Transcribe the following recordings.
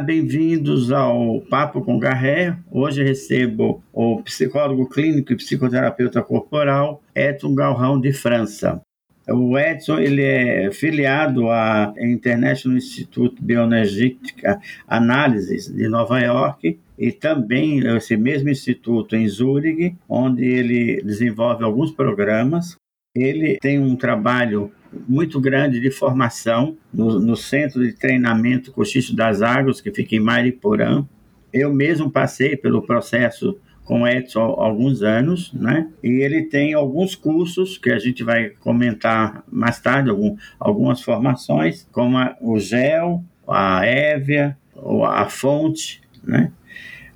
bem-vindos ao Papo com Garré. Hoje recebo o psicólogo clínico e psicoterapeuta corporal Edson Galrão de França. O Edson ele é filiado à International Institute Bioenergética Analysis de Nova York e também esse mesmo instituto em Zurich, onde ele desenvolve alguns programas. Ele tem um trabalho muito grande de formação no, no Centro de Treinamento Cochicho das Águas, que fica em Mariporã. Eu mesmo passei pelo processo com o Edson há alguns anos, né? E ele tem alguns cursos que a gente vai comentar mais tarde, algum, algumas formações, como a, o GEL, a Évia, a Fonte, né?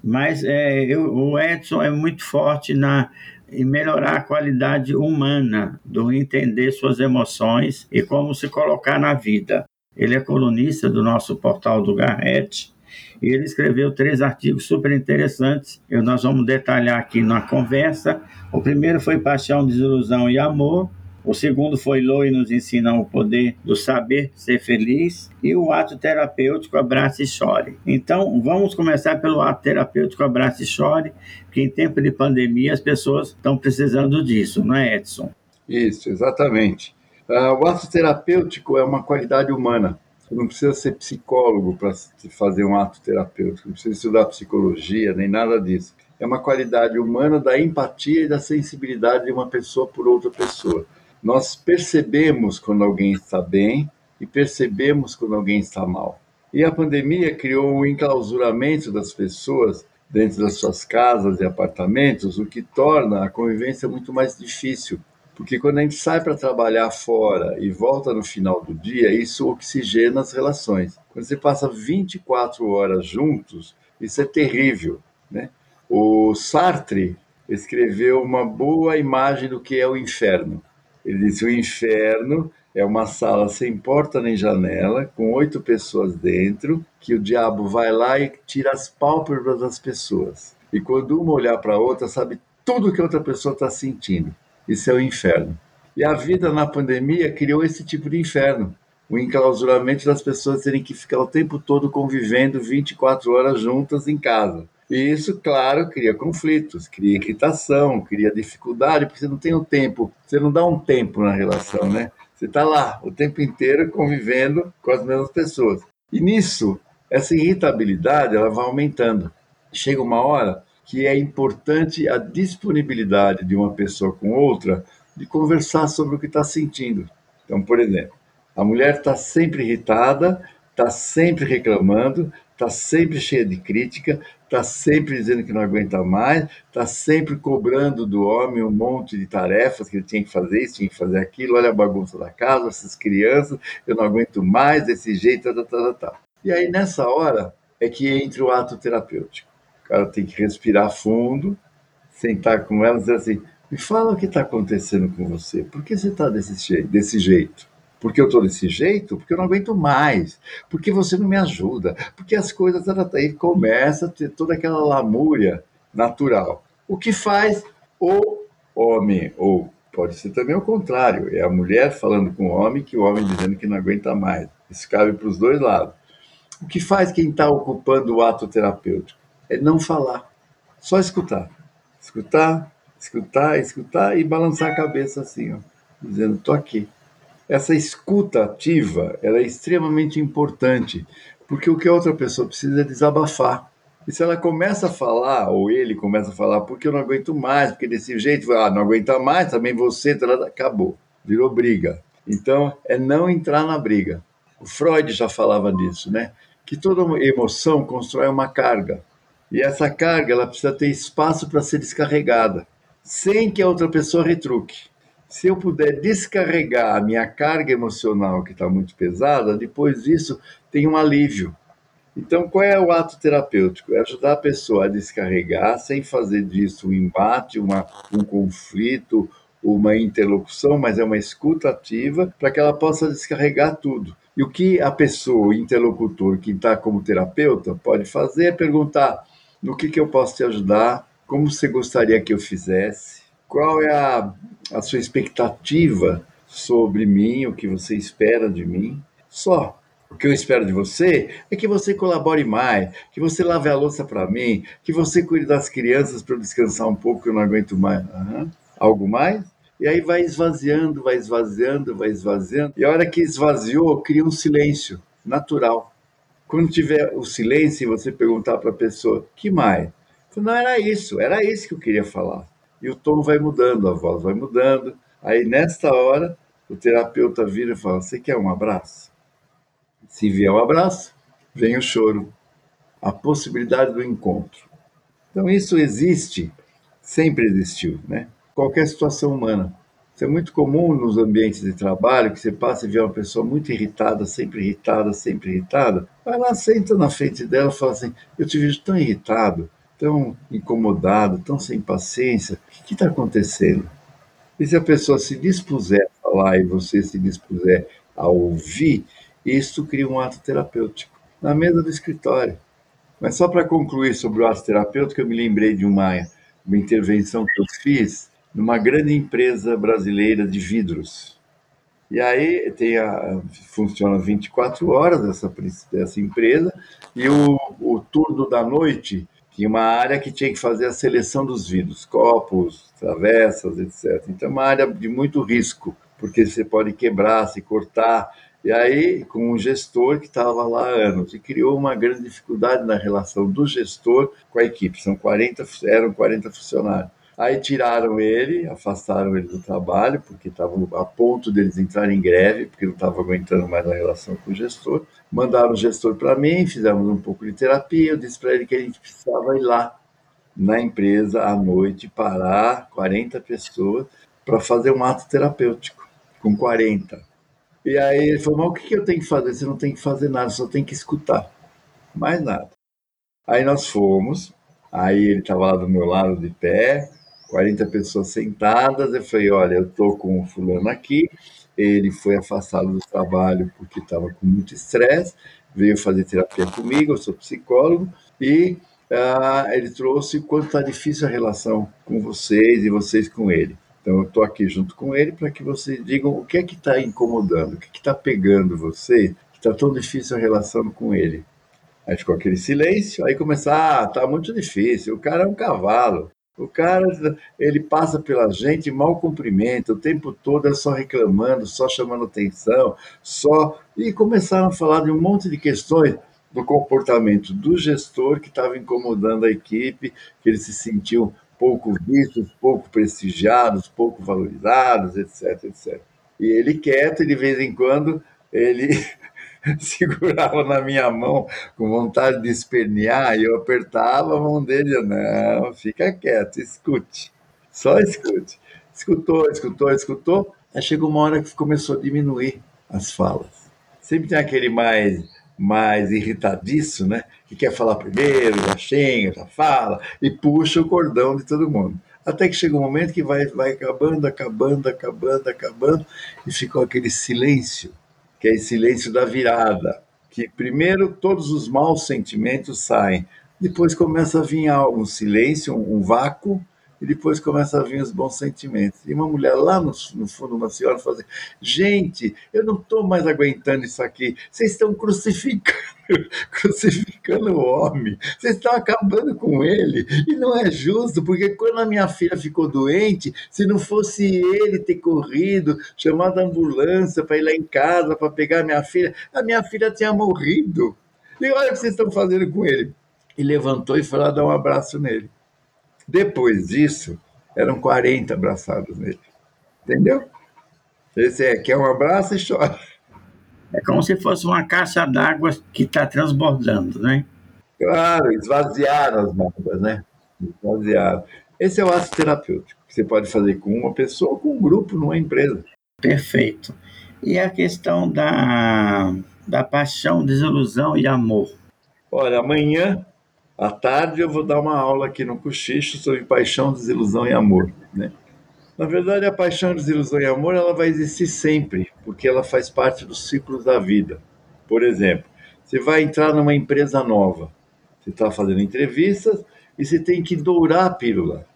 Mas é, eu, o Edson é muito forte na e melhorar a qualidade humana do entender suas emoções e como se colocar na vida. Ele é colunista do nosso portal do Garrett e ele escreveu três artigos super interessantes. Eu, nós vamos detalhar aqui na conversa. O primeiro foi Paixão, Desilusão e Amor. O segundo foi Loi nos ensina o poder do saber ser feliz e o ato terapêutico Abrace e Chore. Então, vamos começar pelo ato terapêutico Abrace e Chore, que em tempo de pandemia as pessoas estão precisando disso, não é, Edson? Isso, exatamente. Uh, o ato terapêutico é uma qualidade humana. Você não precisa ser psicólogo para fazer um ato terapêutico, não precisa estudar psicologia, nem nada disso. É uma qualidade humana da empatia e da sensibilidade de uma pessoa por outra pessoa. Nós percebemos quando alguém está bem e percebemos quando alguém está mal. E a pandemia criou o enclausuramento das pessoas dentro das suas casas e apartamentos, o que torna a convivência muito mais difícil. Porque quando a gente sai para trabalhar fora e volta no final do dia, isso oxigena as relações. Quando você passa 24 horas juntos, isso é terrível. Né? O Sartre escreveu uma boa imagem do que é o inferno. Ele disse: o inferno é uma sala sem porta nem janela, com oito pessoas dentro, que o diabo vai lá e tira as pálpebras das pessoas. E quando uma olhar para a outra, sabe tudo que a outra pessoa está sentindo. Isso é o inferno. E a vida na pandemia criou esse tipo de inferno. O enclausuramento das pessoas terem que ficar o tempo todo convivendo 24 horas juntas em casa. E isso, claro, cria conflitos, cria irritação, cria dificuldade, porque você não tem o um tempo, você não dá um tempo na relação, né? Você está lá o tempo inteiro convivendo com as mesmas pessoas. E nisso, essa irritabilidade ela vai aumentando. Chega uma hora que é importante a disponibilidade de uma pessoa com outra de conversar sobre o que está sentindo. Então, por exemplo, a mulher está sempre irritada, está sempre reclamando, está sempre cheia de crítica, está sempre dizendo que não aguenta mais, está sempre cobrando do homem um monte de tarefas que ele tinha que fazer isso, tinha que fazer aquilo, olha a bagunça da casa, essas crianças, eu não aguento mais desse jeito, tá, tá, tá, tá. tá. E aí, nessa hora, é que entra o ato terapêutico. O cara tem que respirar fundo, sentar com ela e dizer assim, me fala o que está acontecendo com você, por que você está desse, desse jeito? Porque eu estou desse jeito? Porque eu não aguento mais. Porque você não me ajuda. Porque as coisas. Aí começa a ter toda aquela lamúria natural. O que faz o homem, ou pode ser também o contrário, é a mulher falando com o homem que o homem dizendo que não aguenta mais. Isso cabe para os dois lados. O que faz quem está ocupando o ato terapêutico? É não falar, só escutar. Escutar, escutar, escutar e balançar a cabeça assim, ó, dizendo: estou aqui. Essa escuta ativa é extremamente importante, porque o que a outra pessoa precisa é desabafar. E se ela começa a falar, ou ele começa a falar, porque eu não aguento mais, porque desse jeito, ah, não aguenta mais, também você, acabou, virou briga. Então, é não entrar na briga. O Freud já falava disso, né? Que toda emoção constrói uma carga. E essa carga, ela precisa ter espaço para ser descarregada, sem que a outra pessoa retruque se eu puder descarregar a minha carga emocional que está muito pesada, depois disso tem um alívio. Então, qual é o ato terapêutico? É ajudar a pessoa a descarregar sem fazer disso um embate, uma, um conflito, uma interlocução, mas é uma escuta ativa para que ela possa descarregar tudo. E o que a pessoa, o interlocutor, que está como terapeuta, pode fazer é perguntar: no que, que eu posso te ajudar? Como você gostaria que eu fizesse? Qual é a, a sua expectativa sobre mim, o que você espera de mim? Só. O que eu espero de você é que você colabore mais, que você lave a louça para mim, que você cuide das crianças para eu descansar um pouco, que eu não aguento mais. Uhum. Algo mais? E aí vai esvaziando, vai esvaziando, vai esvaziando. E a hora que esvaziou, cria um silêncio natural. Quando tiver o silêncio e você perguntar para a pessoa, que mais? Não era isso, era isso que eu queria falar. E o tom vai mudando, a voz vai mudando. Aí, nesta hora, o terapeuta vira e fala: Você quer um abraço? Se vier o um abraço, vem o choro, a possibilidade do encontro. Então, isso existe, sempre existiu, né? Qualquer situação humana. Isso é muito comum nos ambientes de trabalho, que você passa e vê uma pessoa muito irritada, sempre irritada, sempre irritada. Vai lá, senta na frente dela e fala assim: Eu te vejo tão irritado, tão incomodado, tão sem paciência. O que está acontecendo? E se a pessoa se dispuser a falar e você se dispuser a ouvir, isso cria um ato terapêutico na mesa do escritório. Mas só para concluir sobre o ato terapêutico, eu me lembrei de uma, uma intervenção que eu fiz numa grande empresa brasileira de vidros. E aí tem a, funciona 24 horas essa, essa empresa, e o, o turno da noite tinha uma área que tinha que fazer a seleção dos vidros, copos, travessas, etc. Então é uma área de muito risco, porque você pode quebrar, se cortar. E aí, com um gestor que estava lá há anos, e criou uma grande dificuldade na relação do gestor com a equipe. São 40, eram 40 funcionários. Aí tiraram ele, afastaram ele do trabalho, porque estavam a ponto deles entrarem em greve, porque não estavam aguentando mais a relação com o gestor. Mandaram o gestor para mim, fizemos um pouco de terapia. Eu disse para ele que a gente precisava ir lá na empresa à noite, parar 40 pessoas para fazer um ato terapêutico, com 40. E aí ele falou: Mas o que eu tenho que fazer? Você não tem que fazer nada, só tem que escutar. Mais nada. Aí nós fomos, aí ele estava lá do meu lado de pé, 40 pessoas sentadas. Eu falei: olha, eu estou com o fulano aqui. Ele foi afastado do trabalho porque estava com muito estresse, veio fazer terapia comigo. Eu sou psicólogo e ah, ele trouxe quanto está difícil a relação com vocês e vocês com ele. Então, eu estou aqui junto com ele para que vocês digam o que é que está incomodando, o que é está pegando vocês, que está tão difícil a relação com ele. Aí ficou aquele silêncio, aí começar, ah, tá muito difícil, o cara é um cavalo, o cara, ele passa pela gente, mal cumprimenta, o tempo todo é só reclamando, só chamando atenção, só. E começaram a falar de um monte de questões do comportamento do gestor que estava incomodando a equipe, que eles se sentiam pouco vistos, pouco prestigiados, pouco valorizados, etc, etc. E ele quieto, de vez em quando, ele segurava na minha mão com vontade de espernear e eu apertava a mão dele. não, fica quieto, escute, só escute. Escutou, escutou, escutou. Aí chegou uma hora que começou a diminuir as falas. Sempre tem aquele mais mais irritadiço, né? Que quer falar primeiro, já xinga, já fala e puxa o cordão de todo mundo. Até que chega um momento que vai, vai acabando, acabando, acabando, acabando e ficou aquele silêncio que é esse silêncio da virada, que primeiro todos os maus sentimentos saem, depois começa a vir um silêncio, um vácuo, e depois começa a vir os bons sentimentos. E uma mulher lá no, no fundo, uma senhora, fala assim, gente, eu não estou mais aguentando isso aqui, vocês estão crucificando, crucificando o homem, vocês estão acabando com ele, e não é justo, porque quando a minha filha ficou doente, se não fosse ele ter corrido, chamado a ambulância para ir lá em casa, para pegar a minha filha, a minha filha tinha morrido. E olha o que vocês estão fazendo com ele. E levantou e foi lá dar um abraço nele. Depois disso, eram 40 abraçados nele. Entendeu? Esse é, quer um abraço e chora. É como se fosse uma caixa d'água que está transbordando, né? Claro, esvaziaram as mágoas, né? Esvaziaram. Esse é o ato terapêutico, que você pode fazer com uma pessoa ou com um grupo numa empresa. Perfeito. E a questão da, da paixão, desilusão e amor? Olha, amanhã à tarde eu vou dar uma aula aqui no Cochicho sobre paixão, desilusão e amor. Né? Na verdade, a paixão, desilusão e amor ela vai existir sempre, porque ela faz parte dos ciclos da vida. Por exemplo, você vai entrar numa empresa nova, você está fazendo entrevistas e você tem que dourar a pílula.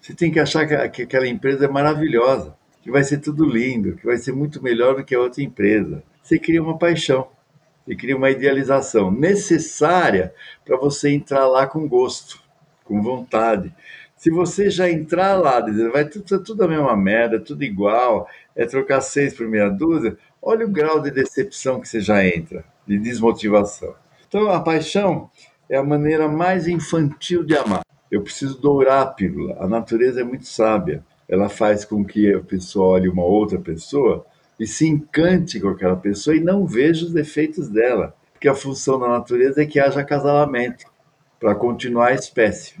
Você tem que achar que, que aquela empresa é maravilhosa, que vai ser tudo lindo, que vai ser muito melhor do que a outra empresa. Você cria uma paixão. Ele cria uma idealização necessária para você entrar lá com gosto, com vontade. Se você já entrar lá dizendo, vai tudo, tudo a mesma merda, tudo igual, é trocar seis por meia dúzia, olha o grau de decepção que você já entra, de desmotivação. Então, a paixão é a maneira mais infantil de amar. Eu preciso dourar a pílula. A natureza é muito sábia. Ela faz com que a pessoa olhe uma outra pessoa e se encante com aquela pessoa e não veja os defeitos dela. Porque a função da natureza é que haja acasalamento para continuar a espécie.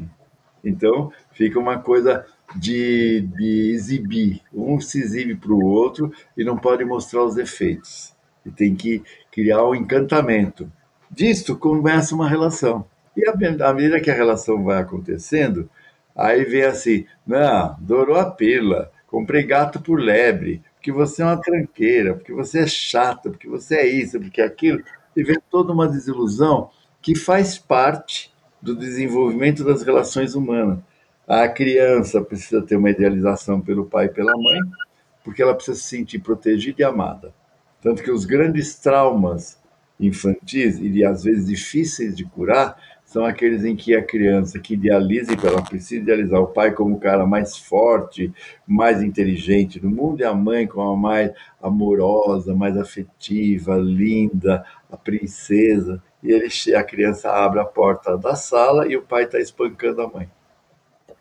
Então, fica uma coisa de, de exibir. Um se exibe para o outro e não pode mostrar os defeitos. E tem que criar um encantamento. Disto começa uma relação. E à medida que a relação vai acontecendo, aí vem assim: não, dourou a pílula, comprei gato por lebre, porque você é uma tranqueira, porque você é chata, porque você é isso, porque é aquilo. E vem toda uma desilusão que faz parte do desenvolvimento das relações humanas. A criança precisa ter uma idealização pelo pai e pela mãe, porque ela precisa se sentir protegida e amada. Tanto que os grandes traumas infantis e às vezes difíceis de curar são aqueles em que a criança que idealiza, e ela precisa idealizar o pai como o cara mais forte, mais inteligente do mundo, e a mãe como a mais amorosa, mais afetiva, linda, a princesa. E ele, a criança abre a porta da sala e o pai está espancando a mãe.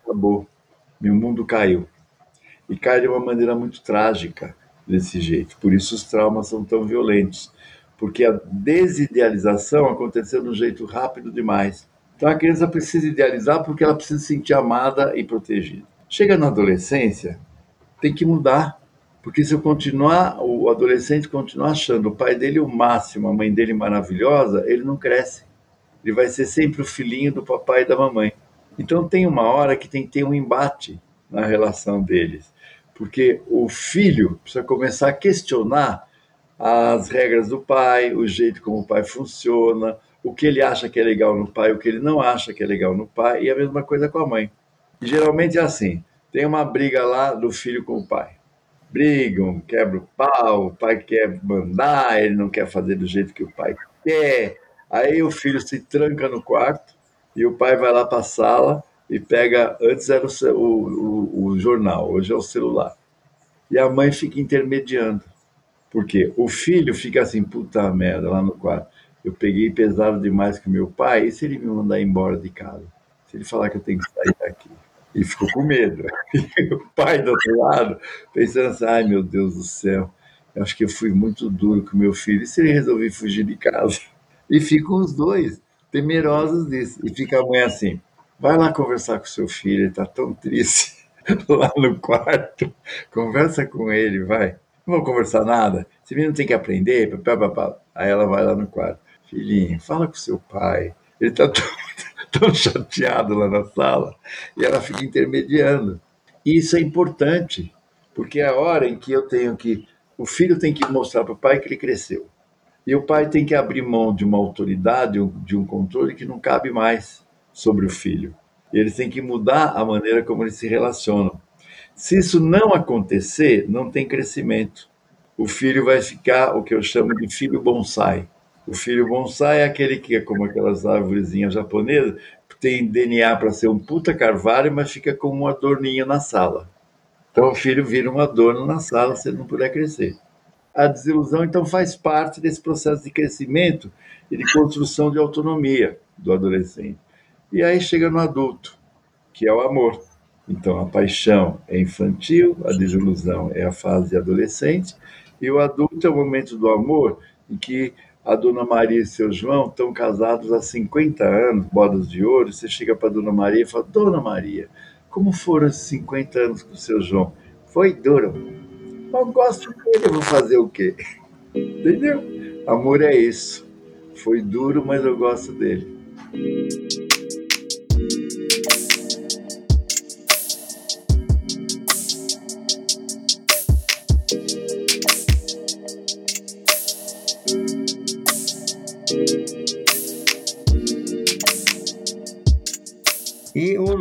Acabou. Meu mundo caiu. E cai de uma maneira muito trágica desse jeito. Por isso os traumas são tão violentos porque a desidealização aconteceu de um jeito rápido demais. Então a criança precisa idealizar porque ela precisa se sentir amada e protegida. Chega na adolescência, tem que mudar, porque se eu continuar, o adolescente continuar achando o pai dele o máximo, a mãe dele maravilhosa, ele não cresce. Ele vai ser sempre o filhinho do papai e da mamãe. Então tem uma hora que tem que ter um embate na relação deles, porque o filho precisa começar a questionar as regras do pai, o jeito como o pai funciona, o que ele acha que é legal no pai, o que ele não acha que é legal no pai, e a mesma coisa com a mãe. E geralmente é assim: tem uma briga lá do filho com o pai. Brigam, quebra o pau, o pai quer mandar, ele não quer fazer do jeito que o pai quer. Aí o filho se tranca no quarto e o pai vai lá para a sala e pega. Antes era o, o, o jornal, hoje é o celular. E a mãe fica intermediando. Porque o filho fica assim, puta merda, lá no quarto. Eu peguei pesado demais com meu pai, e se ele me mandar embora de casa? Se ele falar que eu tenho que sair daqui? E ficou com medo. E o pai do outro lado, pensando assim, ai meu Deus do céu, eu acho que eu fui muito duro com meu filho. E se ele resolver fugir de casa? E ficam os dois temerosos disso. E fica a mãe assim, vai lá conversar com seu filho, ele está tão triste lá no quarto. Conversa com ele, vai. Não vou conversar nada. Esse menino tem que aprender. Aí ela vai lá no quarto. Filhinho, fala com seu pai. Ele está tão, tão chateado lá na sala. E ela fica intermediando. E isso é importante, porque é a hora em que eu tenho que. O filho tem que mostrar para o pai que ele cresceu. E o pai tem que abrir mão de uma autoridade, de um controle que não cabe mais sobre o filho. Eles têm que mudar a maneira como eles se relacionam. Se isso não acontecer, não tem crescimento. O filho vai ficar o que eu chamo de filho bonsai. O filho bonsai é aquele que é como aquelas árvorezinhas japonesas, tem DNA para ser um puta carvalho, mas fica como um adorninho na sala. Então o filho vira um adorno na sala se ele não puder crescer. A desilusão, então, faz parte desse processo de crescimento e de construção de autonomia do adolescente. E aí chega no adulto, que é o amor. Então, a paixão é infantil, a desilusão é a fase adolescente, e o adulto é o momento do amor em que a Dona Maria e seu João estão casados há 50 anos, bodas de ouro. Você chega para a Dona Maria e fala: Dona Maria, como foram esses 50 anos com o seu João? Foi duro. Mas gosto dele, vou fazer o quê? Entendeu? Amor é isso. Foi duro, mas eu gosto dele.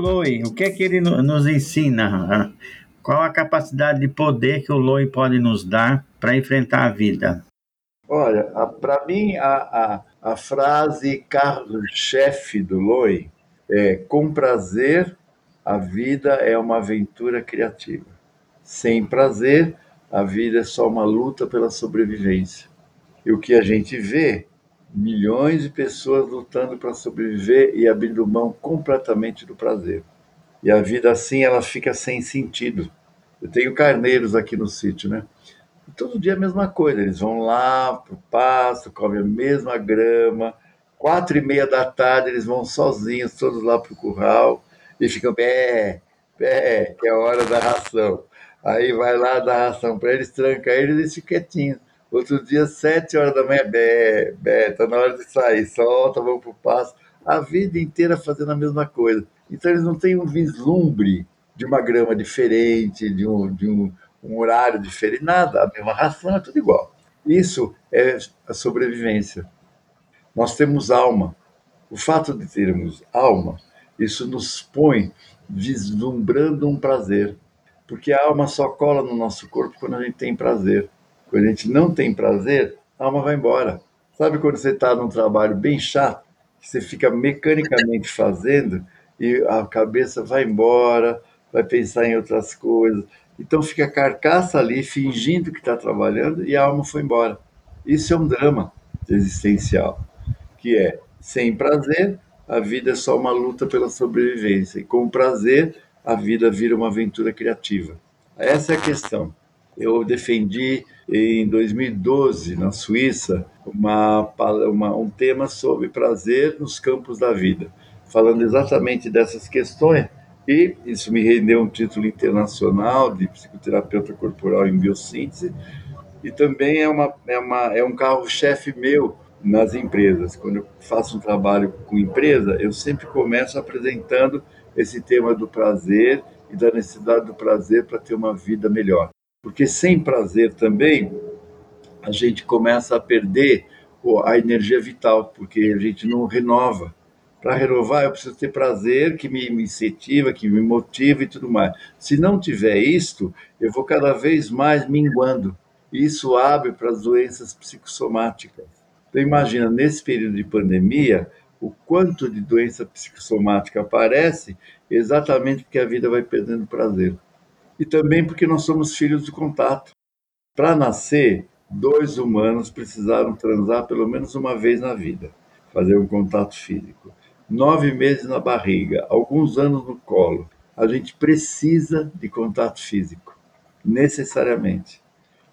Loi, o que é que ele nos ensina? Qual a capacidade de poder que o Loi pode nos dar para enfrentar a vida? Olha, para mim, a, a, a frase carro-chefe do Loi é: com prazer, a vida é uma aventura criativa. Sem prazer, a vida é só uma luta pela sobrevivência. E o que a gente vê, milhões de pessoas lutando para sobreviver e abrindo mão completamente do prazer. E a vida assim, ela fica sem sentido. Eu tenho carneiros aqui no sítio, né? E todo dia a mesma coisa, eles vão lá pro pasto, comem a mesma grama, quatro e meia da tarde eles vão sozinhos, todos lá pro curral, e ficam pé, pé, que é a hora da ração. Aí vai lá dar ração para eles, tranca eles e ficam quietinhos. Outro dia, sete horas da manhã, bé, bé, tá na hora de sair, solta, vamos pro pasto. A vida inteira fazendo a mesma coisa. Então eles não têm um vislumbre de uma grama diferente, de um, de um, um horário diferente, nada, a mesma ração é tudo igual. Isso é a sobrevivência. Nós temos alma. O fato de termos alma, isso nos põe vislumbrando um prazer. Porque a alma só cola no nosso corpo quando a gente tem prazer. Quando a gente não tem prazer, a alma vai embora. Sabe quando você está num trabalho bem chato, que você fica mecanicamente fazendo e a cabeça vai embora, vai pensar em outras coisas. Então fica a carcaça ali fingindo que está trabalhando e a alma foi embora. Isso é um drama existencial, que é sem prazer, a vida é só uma luta pela sobrevivência. E com prazer, a vida vira uma aventura criativa. Essa é a questão. Eu defendi em 2012, na Suíça, uma, uma, um tema sobre prazer nos campos da vida, falando exatamente dessas questões. E isso me rendeu um título internacional de psicoterapeuta corporal em biossíntese. E também é, uma, é, uma, é um carro-chefe meu nas empresas. Quando eu faço um trabalho com empresa, eu sempre começo apresentando esse tema do prazer e da necessidade do prazer para ter uma vida melhor. Porque sem prazer também, a gente começa a perder a energia vital, porque a gente não renova. Para renovar, eu preciso ter prazer que me, incentiva, que me motiva e tudo mais. Se não tiver isto, eu vou cada vez mais minguando. Isso abre para as doenças psicossomáticas. Então, imagina, nesse período de pandemia, o quanto de doença psicossomática aparece exatamente porque a vida vai perdendo prazer. E também porque nós somos filhos do contato. Para nascer, dois humanos precisaram transar pelo menos uma vez na vida, fazer um contato físico. Nove meses na barriga, alguns anos no colo. A gente precisa de contato físico, necessariamente.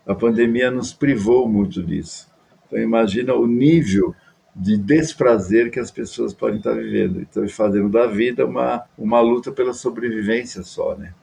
A pandemia nos privou muito disso. Então, imagina o nível de desprazer que as pessoas podem estar vivendo. Então, fazendo da vida uma, uma luta pela sobrevivência só, né?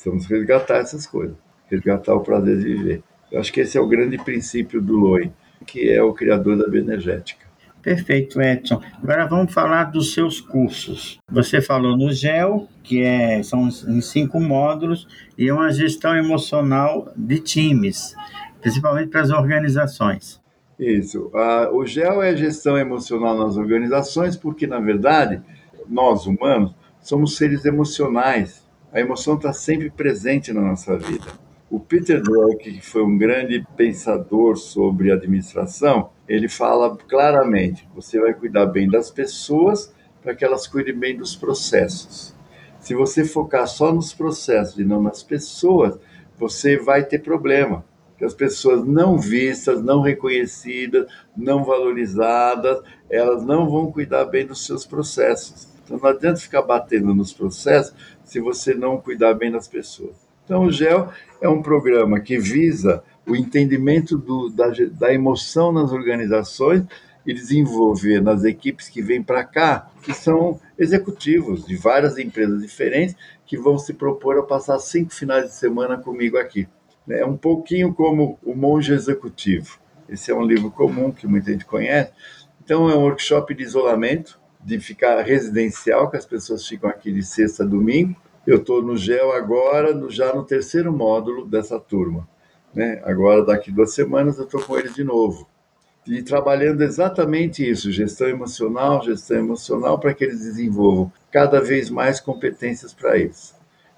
Precisamos resgatar essas coisas, resgatar o prazer de viver. Eu acho que esse é o grande princípio do Loi, que é o criador da bioenergética. Perfeito, Edson. Agora vamos falar dos seus cursos. Você falou no GEL, que é, são em cinco módulos, e é uma gestão emocional de times, principalmente para as organizações. Isso. o GEL é gestão emocional nas organizações, porque, na verdade, nós humanos somos seres emocionais. A emoção está sempre presente na nossa vida. O Peter Drucker, que foi um grande pensador sobre administração, ele fala claramente: você vai cuidar bem das pessoas para que elas cuidem bem dos processos. Se você focar só nos processos e não nas pessoas, você vai ter problema que as pessoas não vistas, não reconhecidas, não valorizadas, elas não vão cuidar bem dos seus processos. Então não adianta ficar batendo nos processos se você não cuidar bem das pessoas. Então o GEL é um programa que visa o entendimento do, da, da emoção nas organizações e desenvolver nas equipes que vêm para cá, que são executivos de várias empresas diferentes, que vão se propor a passar cinco finais de semana comigo aqui. É um pouquinho como O Monge Executivo. Esse é um livro comum que muita gente conhece. Então, é um workshop de isolamento, de ficar residencial, que as pessoas ficam aqui de sexta a domingo. Eu estou no GEL agora, no, já no terceiro módulo dessa turma. Né? Agora, daqui duas semanas, eu estou com eles de novo. E trabalhando exatamente isso, gestão emocional, gestão emocional, para que eles desenvolvam cada vez mais competências para isso.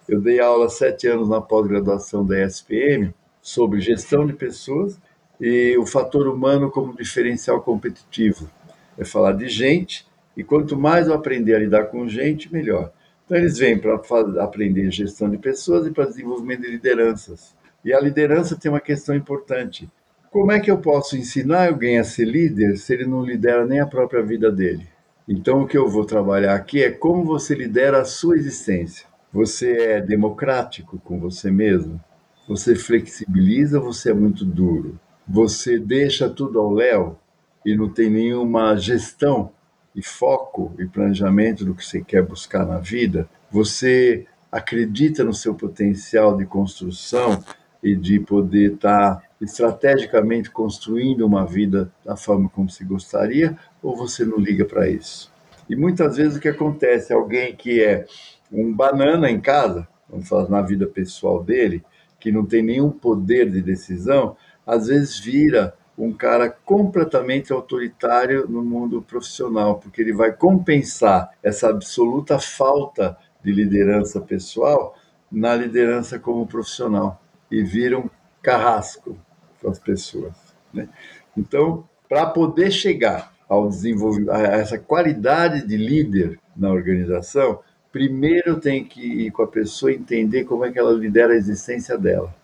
Eu dei aula sete anos na pós-graduação da ESPM sobre gestão de pessoas e o fator humano como diferencial competitivo. É falar de gente, e quanto mais eu aprender a lidar com gente, melhor. Então, eles vêm para aprender gestão de pessoas e para desenvolvimento de lideranças. E a liderança tem uma questão importante. Como é que eu posso ensinar alguém a ser líder se ele não lidera nem a própria vida dele? Então, o que eu vou trabalhar aqui é como você lidera a sua existência. Você é democrático com você mesmo? Você flexibiliza você é muito duro? Você deixa tudo ao léu e não tem nenhuma gestão e foco e planejamento do que você quer buscar na vida? Você acredita no seu potencial de construção e de poder estar estrategicamente construindo uma vida da forma como se gostaria ou você não liga para isso? E muitas vezes o que acontece, alguém que é um banana em casa, vamos falar na vida pessoal dele, que não tem nenhum poder de decisão, às vezes vira um cara completamente autoritário no mundo profissional, porque ele vai compensar essa absoluta falta de liderança pessoal na liderança como profissional e vira um carrasco para as pessoas. Né? Então, para poder chegar ao desenvolvimento, a essa qualidade de líder na organização, primeiro tem que ir com a pessoa entender como é que ela lidera a existência dela.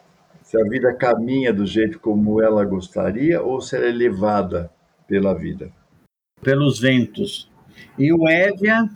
Se a vida caminha do jeito como ela gostaria ou se ela é levada pela vida. Pelos ventos. E o Évia?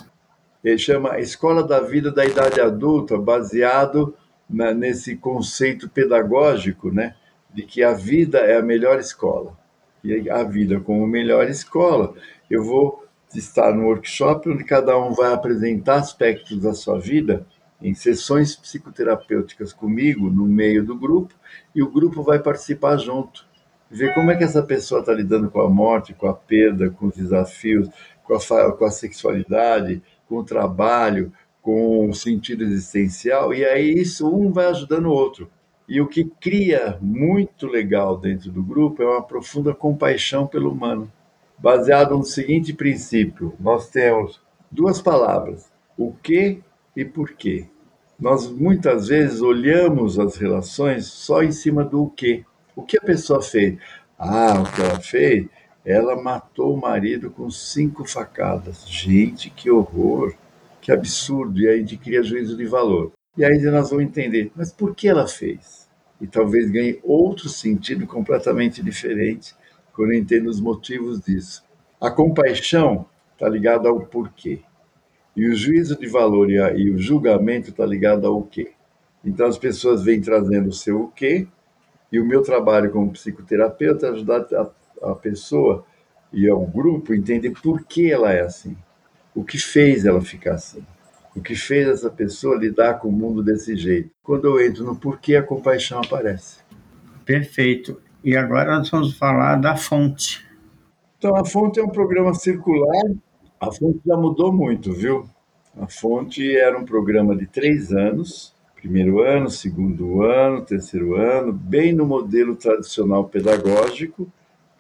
Ele chama Escola da Vida da Idade Adulta, baseado na, nesse conceito pedagógico, né? De que a vida é a melhor escola. E a vida como melhor escola, eu vou estar no workshop onde cada um vai apresentar aspectos da sua vida em sessões psicoterapêuticas comigo, no meio do grupo, e o grupo vai participar junto. Ver como é que essa pessoa está lidando com a morte, com a perda, com os desafios, com a, com a sexualidade, com o trabalho, com o sentido existencial, e aí isso um vai ajudando o outro. E o que cria muito legal dentro do grupo é uma profunda compaixão pelo humano baseado no seguinte princípio: nós temos duas palavras, o que e por quê. Nós muitas vezes olhamos as relações só em cima do o que. O que a pessoa fez? Ah, o que ela fez? Ela matou o marido com cinco facadas. Gente, que horror, que absurdo. E aí cria juízo de valor. E aí nós vamos entender, mas por que ela fez? E talvez ganhe outro sentido completamente diferente quando eu entendo os motivos disso. A compaixão está ligada ao porquê. E o juízo de valor e, a, e o julgamento está ligado ao quê. Então as pessoas vêm trazendo o seu o quê, e o meu trabalho como psicoterapeuta é ajudar a, a pessoa e ao grupo a entender por que ela é assim. O que fez ela ficar assim. O que fez essa pessoa lidar com o mundo desse jeito. Quando eu entro no porquê, a compaixão aparece. Perfeito. E agora nós vamos falar da fonte. Então, a fonte é um programa circular. A fonte já mudou muito, viu? A fonte era um programa de três anos, primeiro ano, segundo ano, terceiro ano, bem no modelo tradicional pedagógico,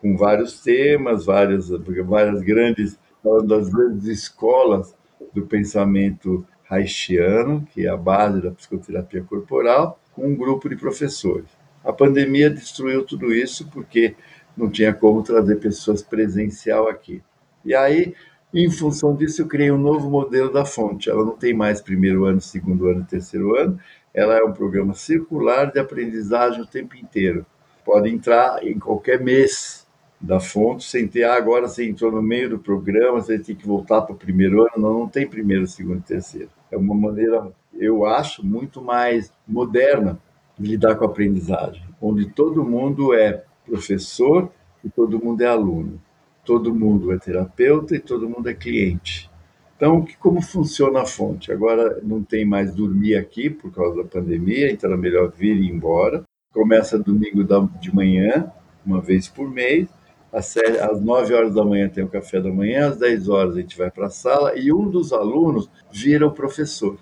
com vários temas, várias, várias grandes, das grandes escolas do pensamento haitiano, que é a base da psicoterapia corporal, com um grupo de professores. A pandemia destruiu tudo isso porque não tinha como trazer pessoas presencial aqui. E aí, em função disso, eu criei um novo modelo da fonte. Ela não tem mais primeiro ano, segundo ano, terceiro ano. Ela é um programa circular de aprendizagem o tempo inteiro. Pode entrar em qualquer mês da fonte, sem ter, ah, agora você entrou no meio do programa, você tem que voltar para o primeiro ano. Não, não tem primeiro, segundo e terceiro. É uma maneira, eu acho, muito mais moderna lidar com a aprendizagem, onde todo mundo é professor e todo mundo é aluno, todo mundo é terapeuta e todo mundo é cliente. Então, como funciona a fonte? Agora não tem mais dormir aqui por causa da pandemia, então é melhor vir e ir embora. Começa domingo de manhã, uma vez por mês. Às 9 horas da manhã tem o café da manhã, às 10 horas a gente vai para a sala e um dos alunos vira o professor.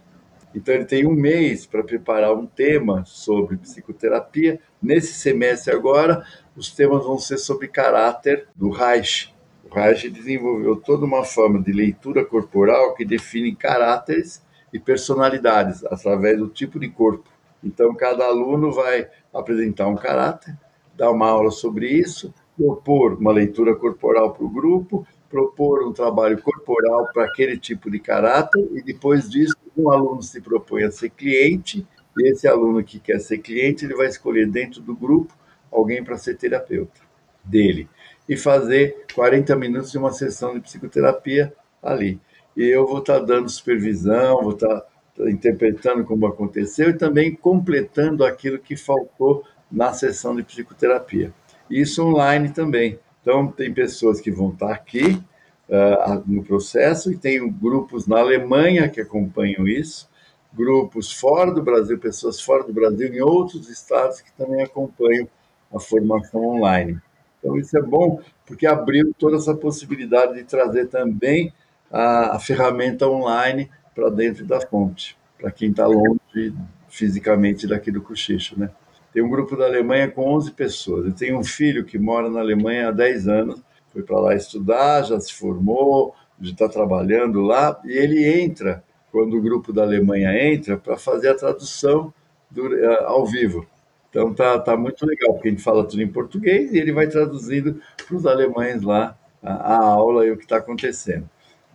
Então, ele tem um mês para preparar um tema sobre psicoterapia. Nesse semestre, agora, os temas vão ser sobre caráter do Reich. O Reich desenvolveu toda uma forma de leitura corporal que define caráteres e personalidades através do tipo de corpo. Então, cada aluno vai apresentar um caráter, dar uma aula sobre isso, propor uma leitura corporal para o grupo, propor um trabalho corporal para aquele tipo de caráter e depois disso um aluno se propõe a ser cliente e esse aluno que quer ser cliente ele vai escolher dentro do grupo alguém para ser terapeuta dele e fazer 40 minutos de uma sessão de psicoterapia ali. E eu vou estar tá dando supervisão, vou estar tá interpretando como aconteceu e também completando aquilo que faltou na sessão de psicoterapia. Isso online também. Então, tem pessoas que vão estar aqui uh, no processo e tem grupos na Alemanha que acompanham isso, grupos fora do Brasil, pessoas fora do Brasil, em outros estados que também acompanham a formação online. Então, isso é bom, porque abriu toda essa possibilidade de trazer também a, a ferramenta online para dentro da fonte, para quem está longe fisicamente daqui do Cochicho, né? Tem um grupo da Alemanha com 11 pessoas. Eu tenho um filho que mora na Alemanha há 10 anos, foi para lá estudar, já se formou, já está trabalhando lá, e ele entra, quando o grupo da Alemanha entra, para fazer a tradução do, ao vivo. Então tá, tá muito legal, porque a gente fala tudo em português e ele vai traduzindo para os alemães lá a, a aula e o que está acontecendo.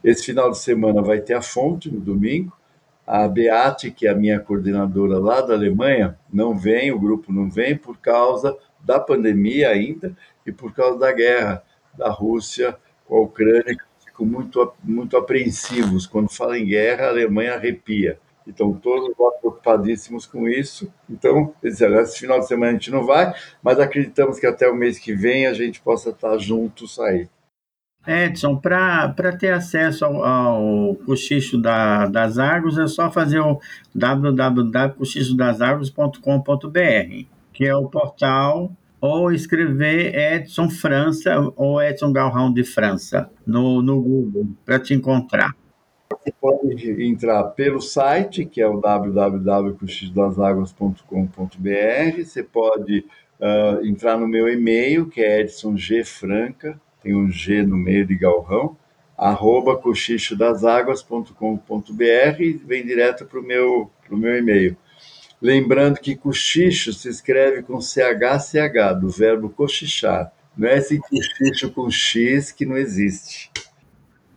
Esse final de semana vai ter a fonte no domingo, a Beate, que é a minha coordenadora lá da Alemanha, não vem, o grupo não vem por causa da pandemia ainda e por causa da guerra da Rússia com a Ucrânia, ficam muito, muito apreensivos. Quando fala em guerra, a Alemanha arrepia. Então, todos lá preocupadíssimos com isso. Então, disseram, esse final de semana a gente não vai, mas acreditamos que até o mês que vem a gente possa estar juntos aí. Edson, para ter acesso ao, ao cochicho da, das águas, é só fazer o www.cochichodaságua.com.br, que é o portal, ou escrever Edson França ou Edson Galrão de França no, no Google, para te encontrar. Você pode entrar pelo site, que é o www.cochichodaságua.com.br, você pode uh, entrar no meu e-mail, que é edsongfranca, tem um G no meio de Galrão, arroba cochichodaságuas.com.br e vem direto para o meu, meu e-mail. Lembrando que cochicho se escreve com CHCH, do verbo cochichar. Não é esse cochicho com X que não existe.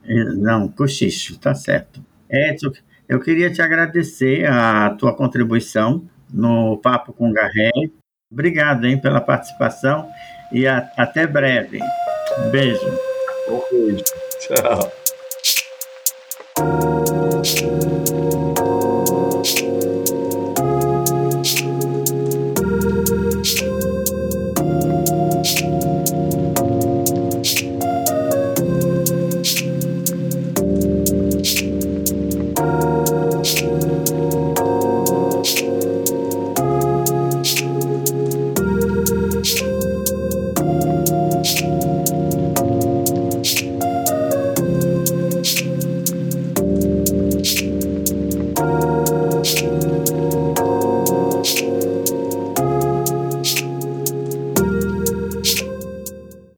É, não, cochicho, tá certo. Edson, eu queria te agradecer a tua contribuição no Papo com Garré. Obrigado hein, pela participação e a, até breve. Beijo. Um beijo. Tchau.